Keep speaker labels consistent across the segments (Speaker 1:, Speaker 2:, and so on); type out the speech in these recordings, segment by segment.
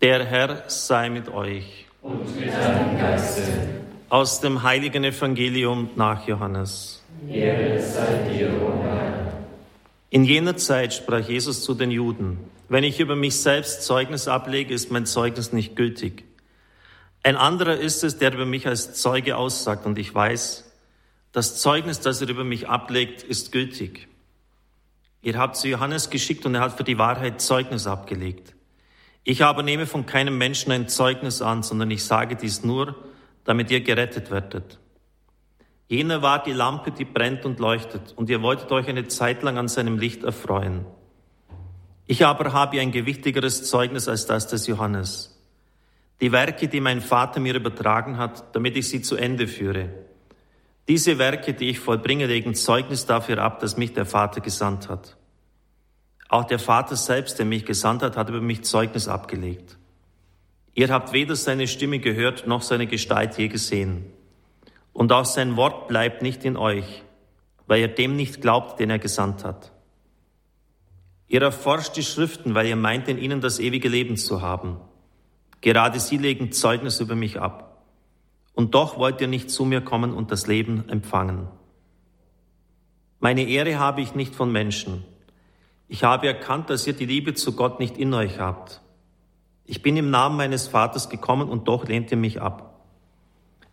Speaker 1: Der Herr sei mit euch.
Speaker 2: Und mit deinem Geiste.
Speaker 1: Aus dem heiligen Evangelium nach Johannes.
Speaker 2: Ehre sei dir, o Herr.
Speaker 1: In jener Zeit sprach Jesus zu den Juden, wenn ich über mich selbst Zeugnis ablege, ist mein Zeugnis nicht gültig. Ein anderer ist es, der über mich als Zeuge aussagt, und ich weiß, das Zeugnis, das er über mich ablegt, ist gültig. Ihr habt zu Johannes geschickt und er hat für die Wahrheit Zeugnis abgelegt. Ich aber nehme von keinem Menschen ein Zeugnis an, sondern ich sage dies nur, damit ihr gerettet werdet. Jener war die Lampe, die brennt und leuchtet, und ihr wolltet euch eine Zeit lang an seinem Licht erfreuen. Ich aber habe ein gewichtigeres Zeugnis als das des Johannes. Die Werke, die mein Vater mir übertragen hat, damit ich sie zu Ende führe. Diese Werke, die ich vollbringe, legen Zeugnis dafür ab, dass mich der Vater gesandt hat. Auch der Vater selbst, der mich gesandt hat, hat über mich Zeugnis abgelegt. Ihr habt weder seine Stimme gehört noch seine Gestalt je gesehen. Und auch sein Wort bleibt nicht in euch, weil ihr dem nicht glaubt, den er gesandt hat. Ihr erforscht die Schriften, weil ihr meint, in ihnen das ewige Leben zu haben. Gerade sie legen Zeugnis über mich ab. Und doch wollt ihr nicht zu mir kommen und das Leben empfangen. Meine Ehre habe ich nicht von Menschen, ich habe erkannt, dass ihr die Liebe zu Gott nicht in euch habt. Ich bin im Namen meines Vaters gekommen und doch lehnt ihr mich ab.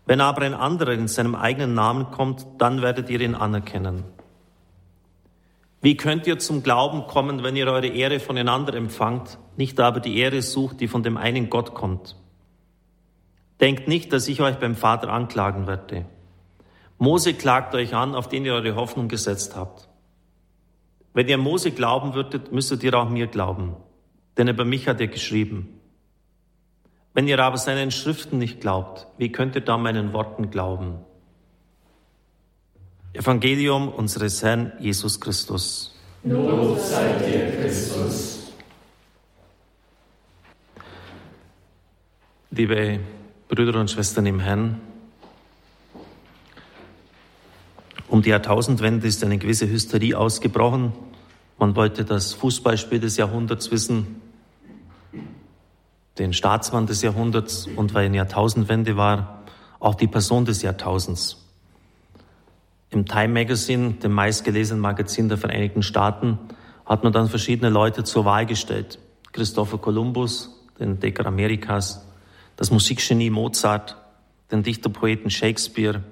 Speaker 1: Wenn aber ein anderer in seinem eigenen Namen kommt, dann werdet ihr ihn anerkennen. Wie könnt ihr zum Glauben kommen, wenn ihr eure Ehre voneinander empfangt, nicht aber die Ehre sucht, die von dem einen Gott kommt? Denkt nicht, dass ich euch beim Vater anklagen werde. Mose klagt euch an, auf den ihr eure Hoffnung gesetzt habt. Wenn ihr Mose glauben würdet, müsstet ihr auch mir glauben, denn über mich hat er geschrieben. Wenn ihr aber seinen Schriften nicht glaubt, wie könnt ihr da meinen Worten glauben? Evangelium unseres Herrn Jesus Christus.
Speaker 2: Lob sei dir, Christus.
Speaker 1: Liebe Brüder und Schwestern im Herrn, um die Jahrtausendwende ist eine gewisse Hysterie ausgebrochen. Man wollte das Fußballspiel des Jahrhunderts wissen, den Staatsmann des Jahrhunderts und weil eine Jahrtausendwende war, auch die Person des Jahrtausends. Im Time Magazine, dem meistgelesenen Magazin der Vereinigten Staaten, hat man dann verschiedene Leute zur Wahl gestellt. Christopher Columbus, den Entdecker Amerikas, das Musikgenie Mozart, den Dichterpoeten Shakespeare,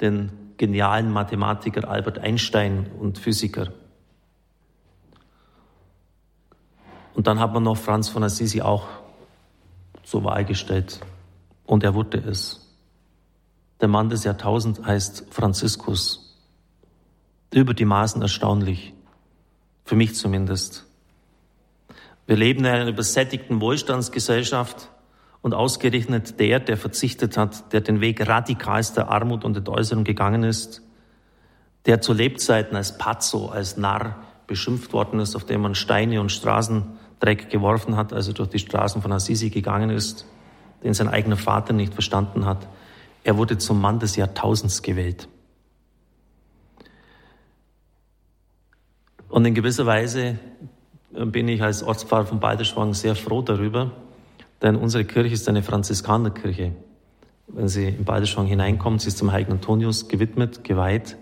Speaker 1: den genialen Mathematiker Albert Einstein und Physiker. Und dann hat man noch Franz von Assisi auch zur Wahl gestellt. Und er wurde es. Der Mann des Jahrtausends heißt Franziskus. Über die Maßen erstaunlich. Für mich zumindest. Wir leben in einer übersättigten Wohlstandsgesellschaft und ausgerechnet der, der verzichtet hat, der den Weg radikalster Armut und Entäußerung gegangen ist, der zu Lebzeiten als Pazzo, als Narr beschimpft worden ist, auf dem man Steine und Straßen Dreck geworfen hat, als er durch die Straßen von Assisi gegangen ist, den sein eigener Vater nicht verstanden hat. Er wurde zum Mann des Jahrtausends gewählt. Und in gewisser Weise bin ich als Ortspfarrer von Balderschwang sehr froh darüber, denn unsere Kirche ist eine Franziskanerkirche. Wenn Sie in Balderschwang hineinkommen, sie ist zum Heiligen Antonius gewidmet, geweiht.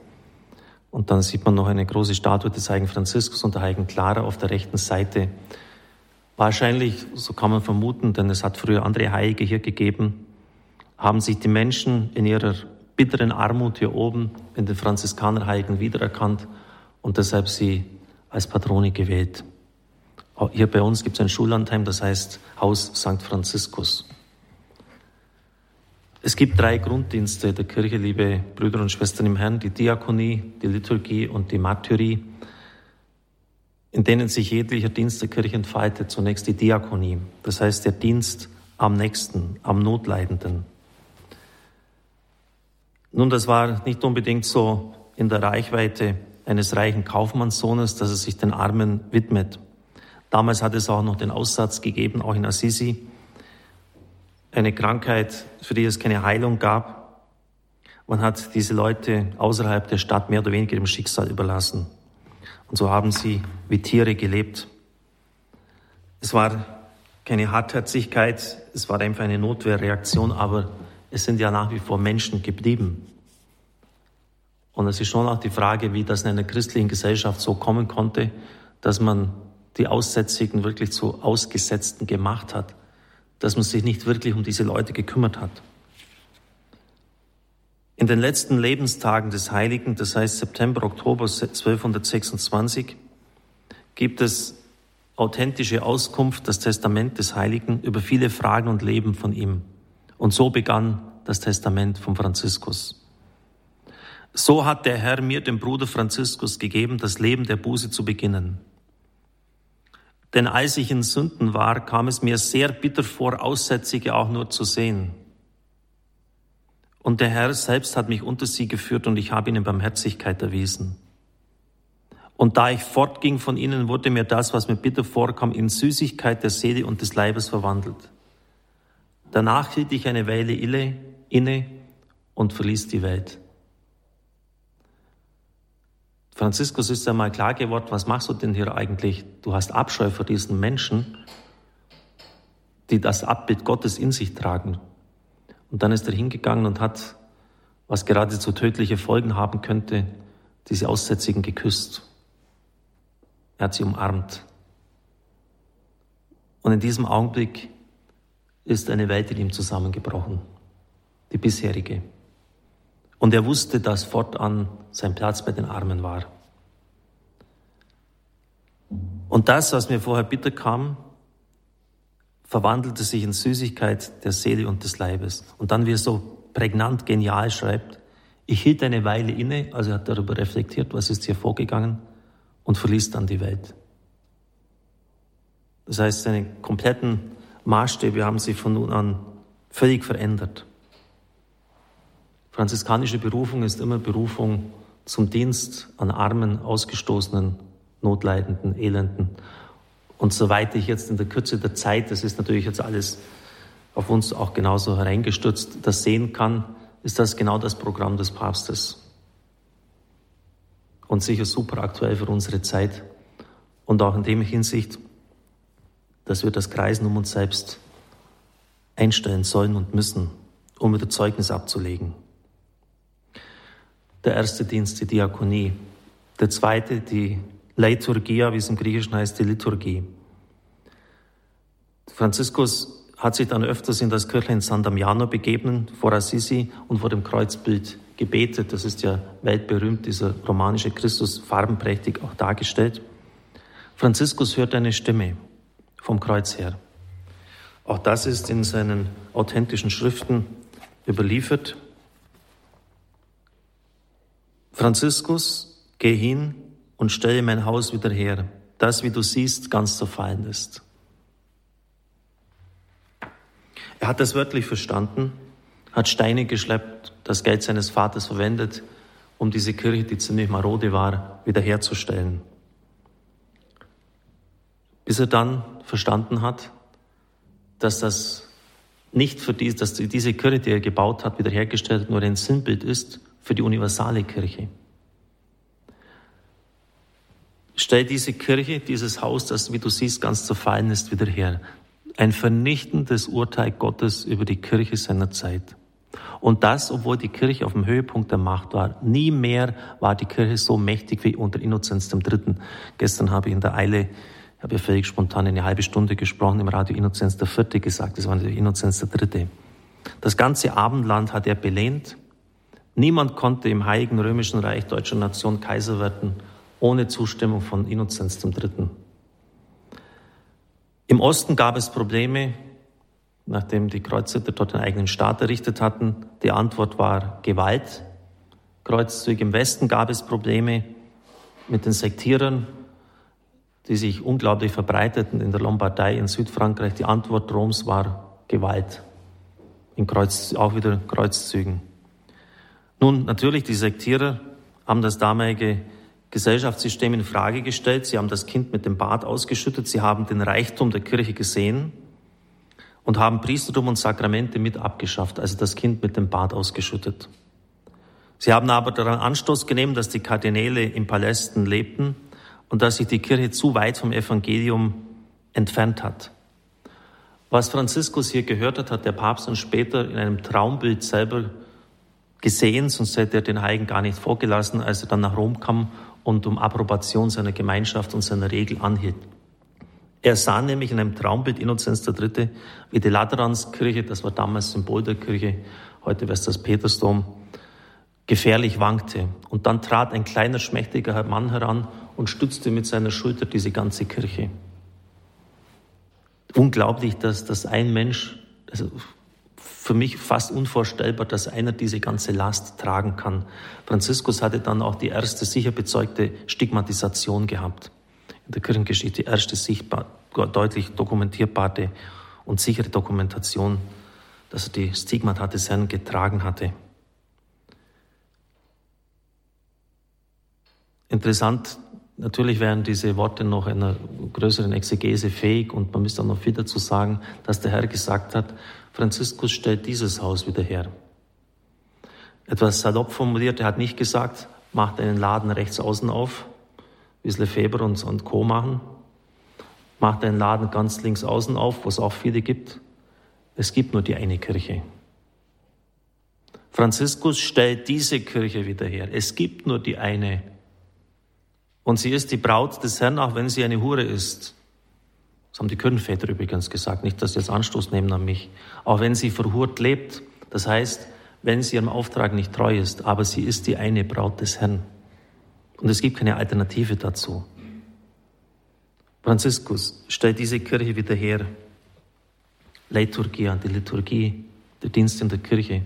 Speaker 1: Und dann sieht man noch eine große Statue des Heiligen Franziskus und der Heiligen Clara auf der rechten Seite. Wahrscheinlich, so kann man vermuten, denn es hat früher andere Heilige hier gegeben, haben sich die Menschen in ihrer bitteren Armut hier oben in den Franziskanerheiligen wiedererkannt und deshalb sie als Patrone gewählt. Hier bei uns gibt es ein Schullandheim, das heißt Haus St. Franziskus. Es gibt drei Grunddienste der Kirche, liebe Brüder und Schwestern im Herrn, die Diakonie, die Liturgie und die Martyrie in denen sich jeglicher Dienst der Kirche entfaltet. Zunächst die Diakonie, das heißt der Dienst am Nächsten, am Notleidenden. Nun, das war nicht unbedingt so in der Reichweite eines reichen Kaufmannssohnes, dass er sich den Armen widmet. Damals hat es auch noch den Aussatz gegeben, auch in Assisi, eine Krankheit, für die es keine Heilung gab. Man hat diese Leute außerhalb der Stadt mehr oder weniger im Schicksal überlassen. Und so haben sie wie Tiere gelebt. Es war keine Hartherzigkeit, es war einfach eine Notwehrreaktion, aber es sind ja nach wie vor Menschen geblieben. Und es ist schon auch die Frage, wie das in einer christlichen Gesellschaft so kommen konnte, dass man die Aussätzigen wirklich zu Ausgesetzten gemacht hat, dass man sich nicht wirklich um diese Leute gekümmert hat. In den letzten Lebenstagen des Heiligen, das heißt September, Oktober 1226, gibt es authentische Auskunft, das Testament des Heiligen über viele Fragen und Leben von ihm. Und so begann das Testament von Franziskus. So hat der Herr mir, dem Bruder Franziskus, gegeben, das Leben der Buße zu beginnen. Denn als ich in Sünden war, kam es mir sehr bitter vor, Aussätzige auch nur zu sehen. Und der Herr selbst hat mich unter sie geführt und ich habe ihnen Barmherzigkeit erwiesen. Und da ich fortging von ihnen, wurde mir das, was mir bitter vorkam, in Süßigkeit der Seele und des Leibes verwandelt. Danach hielt ich eine Weile inne und verließ die Welt. Franziskus ist einmal klar geworden, was machst du denn hier eigentlich? Du hast Abscheu vor diesen Menschen, die das Abbild Gottes in sich tragen. Und dann ist er hingegangen und hat, was geradezu tödliche Folgen haben könnte, diese Aussätzigen geküsst. Er hat sie umarmt. Und in diesem Augenblick ist eine Welt in ihm zusammengebrochen, die bisherige. Und er wusste, dass fortan sein Platz bei den Armen war. Und das, was mir vorher bitter kam, verwandelte sich in Süßigkeit der Seele und des Leibes. Und dann, wie er so prägnant, genial schreibt, ich hielt eine Weile inne, also er hat darüber reflektiert, was ist hier vorgegangen, und verließ dann die Welt. Das heißt, seine kompletten Maßstäbe haben sich von nun an völlig verändert. Franziskanische Berufung ist immer Berufung zum Dienst an armen, ausgestoßenen, notleidenden, elenden. Und soweit ich jetzt in der Kürze der Zeit, das ist natürlich jetzt alles auf uns auch genauso hereingestürzt, das sehen kann, ist das genau das Programm des Papstes und sicher super aktuell für unsere Zeit. Und auch in dem Hinsicht, dass wir das Kreisen um uns selbst einstellen sollen und müssen, um wieder Zeugnis abzulegen. Der erste Dienst, die Diakonie. Der zweite, die Liturgia, wie es im Griechischen heißt, die Liturgie. Franziskus hat sich dann öfters in das Kirchlein San Damiano begeben, vor Assisi und vor dem Kreuzbild gebetet. Das ist ja weltberühmt, dieser romanische Christus, farbenprächtig auch dargestellt. Franziskus hört eine Stimme vom Kreuz her. Auch das ist in seinen authentischen Schriften überliefert. Franziskus, geh hin und stelle mein Haus wieder her, das, wie du siehst, ganz zerfallen ist. Er hat das wörtlich verstanden hat Steine geschleppt, das Geld seines Vaters verwendet, um diese Kirche, die ziemlich marode war, wiederherzustellen. Bis er dann verstanden hat, dass das nicht für die, dass diese Kirche, die er gebaut hat, wiederhergestellt nur ein Sinnbild ist für die universale Kirche. Stell diese Kirche, dieses Haus, das, wie du siehst, ganz zerfallen ist, wieder her. Ein vernichtendes Urteil Gottes über die Kirche seiner Zeit. Und das, obwohl die Kirche auf dem Höhepunkt der Macht war. Nie mehr war die Kirche so mächtig wie unter Innozenz III. Gestern habe ich in der Eile, habe ja völlig spontan eine halbe Stunde gesprochen, im Radio Innozenz IV. gesagt, das war natürlich Innozenz III. Das ganze Abendland hat er belehnt. Niemand konnte im Heiligen Römischen Reich deutscher Nation Kaiser werden, ohne Zustimmung von Innozenz III. Im Osten gab es Probleme, nachdem die Kreuzritter dort einen eigenen Staat errichtet hatten. Die Antwort war Gewalt. Kreuzzüge im Westen gab es Probleme mit den Sektierern, die sich unglaublich verbreiteten in der Lombardei, in Südfrankreich. Die Antwort Roms war Gewalt. In Kreuz, auch wieder Kreuzzügen. Nun, natürlich, die Sektierer haben das damalige Gesellschaftssystem in Frage gestellt. Sie haben das Kind mit dem Bad ausgeschüttet. Sie haben den Reichtum der Kirche gesehen und haben Priestertum und Sakramente mit abgeschafft, also das Kind mit dem Bad ausgeschüttet. Sie haben aber daran Anstoß genommen, dass die Kardinäle in Palästen lebten und dass sich die Kirche zu weit vom Evangelium entfernt hat. Was Franziskus hier gehört hat, hat der Papst dann später in einem Traumbild selber gesehen, sonst hätte er den Heiligen gar nicht vorgelassen, als er dann nach Rom kam und um Approbation seiner Gemeinschaft und seiner Regel anhielt. Er sah nämlich in einem Traumbild Innozenz III., wie die Lateranskirche, das war damals Symbol der Kirche, heute wäre es das Petersdom, gefährlich wankte. Und dann trat ein kleiner, schmächtiger Mann heran und stützte mit seiner Schulter diese ganze Kirche. Unglaublich, dass, dass ein Mensch, also für mich fast unvorstellbar, dass einer diese ganze Last tragen kann. Franziskus hatte dann auch die erste sicher bezeugte Stigmatisation gehabt. In der Kirchengeschichte die erste sichtbar, deutlich dokumentierbare und sichere Dokumentation, dass er die Stigmata des Herrn getragen hatte. Interessant, natürlich wären diese Worte noch einer größeren Exegese fähig und man müsste auch noch viel dazu sagen, dass der Herr gesagt hat, Franziskus stellt dieses Haus wieder her. Etwas salopp formuliert, er hat nicht gesagt, macht einen Laden rechts außen auf, wie es Lefebvre und, und Co. machen, macht einen Laden ganz links außen auf, wo es auch viele gibt. Es gibt nur die eine Kirche. Franziskus stellt diese Kirche wieder her. Es gibt nur die eine und sie ist die Braut des Herrn, auch wenn sie eine Hure ist. Das haben die Kirchenväter übrigens gesagt, nicht, dass sie jetzt Anstoß nehmen an mich. Auch wenn sie verhurt lebt, das heißt, wenn sie ihrem Auftrag nicht treu ist, aber sie ist die eine Braut des Herrn. Und es gibt keine Alternative dazu. Franziskus stellt diese Kirche wieder her. Liturgia, die Liturgie, der Dienst in der Kirche.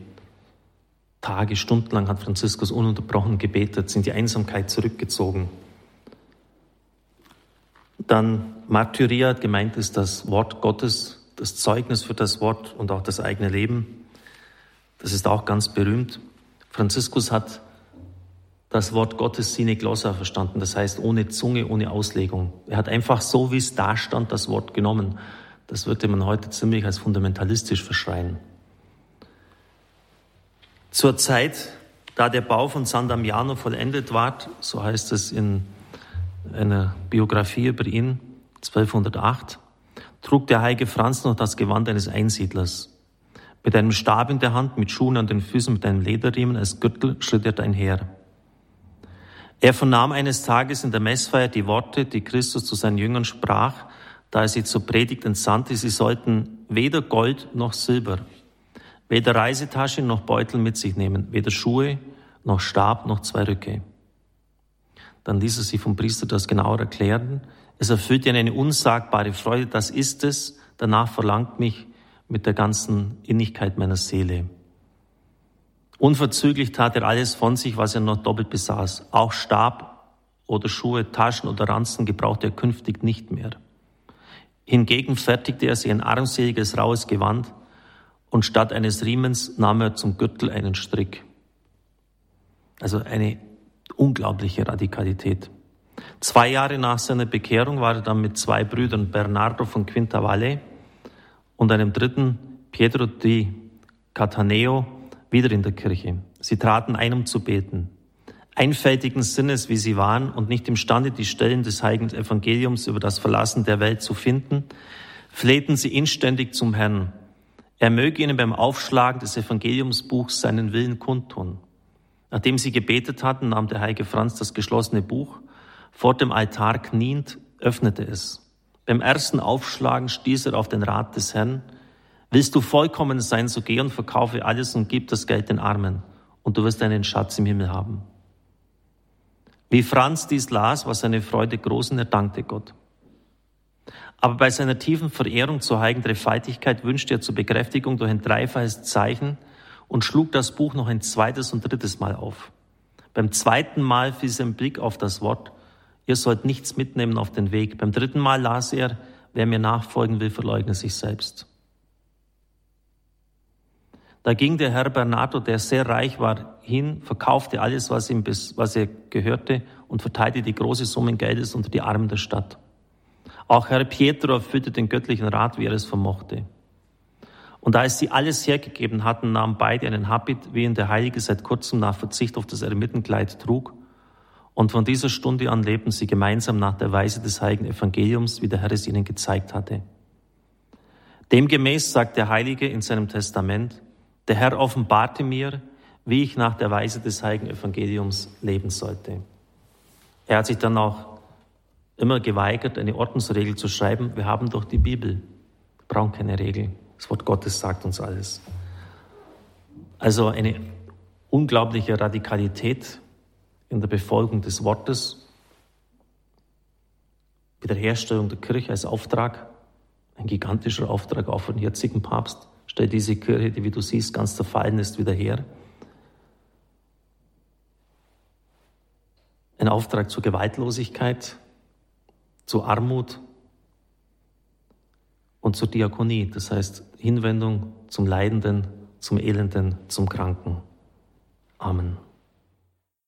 Speaker 1: Tage, stundenlang hat Franziskus ununterbrochen gebetet, sind die Einsamkeit zurückgezogen. Dann Martyria, gemeint ist das Wort Gottes, das Zeugnis für das Wort und auch das eigene Leben. Das ist auch ganz berühmt. Franziskus hat das Wort Gottes sine glossa verstanden, das heißt ohne Zunge, ohne Auslegung. Er hat einfach so, wie es da stand, das Wort genommen. Das würde man heute ziemlich als fundamentalistisch verschreien. Zur Zeit, da der Bau von San Damiano vollendet war, so heißt es in einer Biografie über ihn, 1208, trug der heilige Franz noch das Gewand eines Einsiedlers. Mit einem Stab in der Hand, mit Schuhen an den Füßen, mit einem Lederriemen als Gürtel schritt er einher. Er vernahm eines Tages in der Messfeier die Worte, die Christus zu seinen Jüngern sprach, da er sie zur Predigt entsandte, sie sollten weder Gold noch Silber, weder Reisetasche noch Beutel mit sich nehmen, weder Schuhe noch Stab noch zwei Rücke. Dann ließ er sich vom Priester das genauer erklären. Es erfüllt ihn eine unsagbare Freude, das ist es. Danach verlangt mich mit der ganzen Innigkeit meiner Seele. Unverzüglich tat er alles von sich, was er noch doppelt besaß. Auch Stab oder Schuhe, Taschen oder Ranzen gebrauchte er künftig nicht mehr. Hingegen fertigte er sich ein armseliges, raues Gewand und statt eines Riemens nahm er zum Gürtel einen Strick. Also eine unglaubliche Radikalität. Zwei Jahre nach seiner Bekehrung war er dann mit zwei Brüdern, Bernardo von Quintavalle und einem dritten, Pietro di Cataneo, wieder in der Kirche. Sie traten ein, um zu beten. Einfältigen Sinnes, wie sie waren und nicht imstande, die Stellen des heiligen Evangeliums über das Verlassen der Welt zu finden, flehten sie inständig zum Herrn. Er möge ihnen beim Aufschlagen des Evangeliumsbuchs seinen Willen kundtun. Nachdem sie gebetet hatten, nahm der heilige Franz das geschlossene Buch, vor dem Altar kniend, öffnete es. Beim ersten Aufschlagen stieß er auf den Rat des Herrn. Willst du vollkommen sein, so geh und verkaufe alles und gib das Geld den Armen, und du wirst einen Schatz im Himmel haben. Wie Franz dies las, war seine Freude groß und er dankte Gott. Aber bei seiner tiefen Verehrung zur heiligen Dreifaltigkeit wünschte er zur Bekräftigung durch ein dreifaches Zeichen, und schlug das Buch noch ein zweites und drittes Mal auf. Beim zweiten Mal fiel sein Blick auf das Wort, ihr sollt nichts mitnehmen auf den Weg. Beim dritten Mal las er, wer mir nachfolgen will, verleugne sich selbst. Da ging der Herr Bernardo, der sehr reich war, hin, verkaufte alles, was ihm, bis, was er gehörte und verteilte die große Summen Geldes unter die Armen der Stadt. Auch Herr Pietro erfüllte den göttlichen Rat, wie er es vermochte. Und als sie alles hergegeben hatten, nahmen beide einen Habit, wie ihn der Heilige seit kurzem nach Verzicht auf das Ermittenkleid trug. Und von dieser Stunde an lebten sie gemeinsam nach der Weise des Heiligen Evangeliums, wie der Herr es ihnen gezeigt hatte. Demgemäß sagt der Heilige in seinem Testament, der Herr offenbarte mir, wie ich nach der Weise des heiligen Evangeliums leben sollte. Er hat sich dann auch immer geweigert, eine Ordnungsregel zu schreiben. Wir haben doch die Bibel. Wir brauchen keine Regel. Das Wort Gottes sagt uns alles. Also eine unglaubliche Radikalität in der Befolgung des Wortes, Wiederherstellung der Kirche als Auftrag, ein gigantischer Auftrag auch von dem jetzigen Papst. Stell diese Kirche, die wie du siehst, ganz zerfallen ist, wieder her. Ein Auftrag zur Gewaltlosigkeit, zur Armut und zur Diakonie, das heißt Hinwendung zum Leidenden, zum Elenden, zum Kranken. Amen.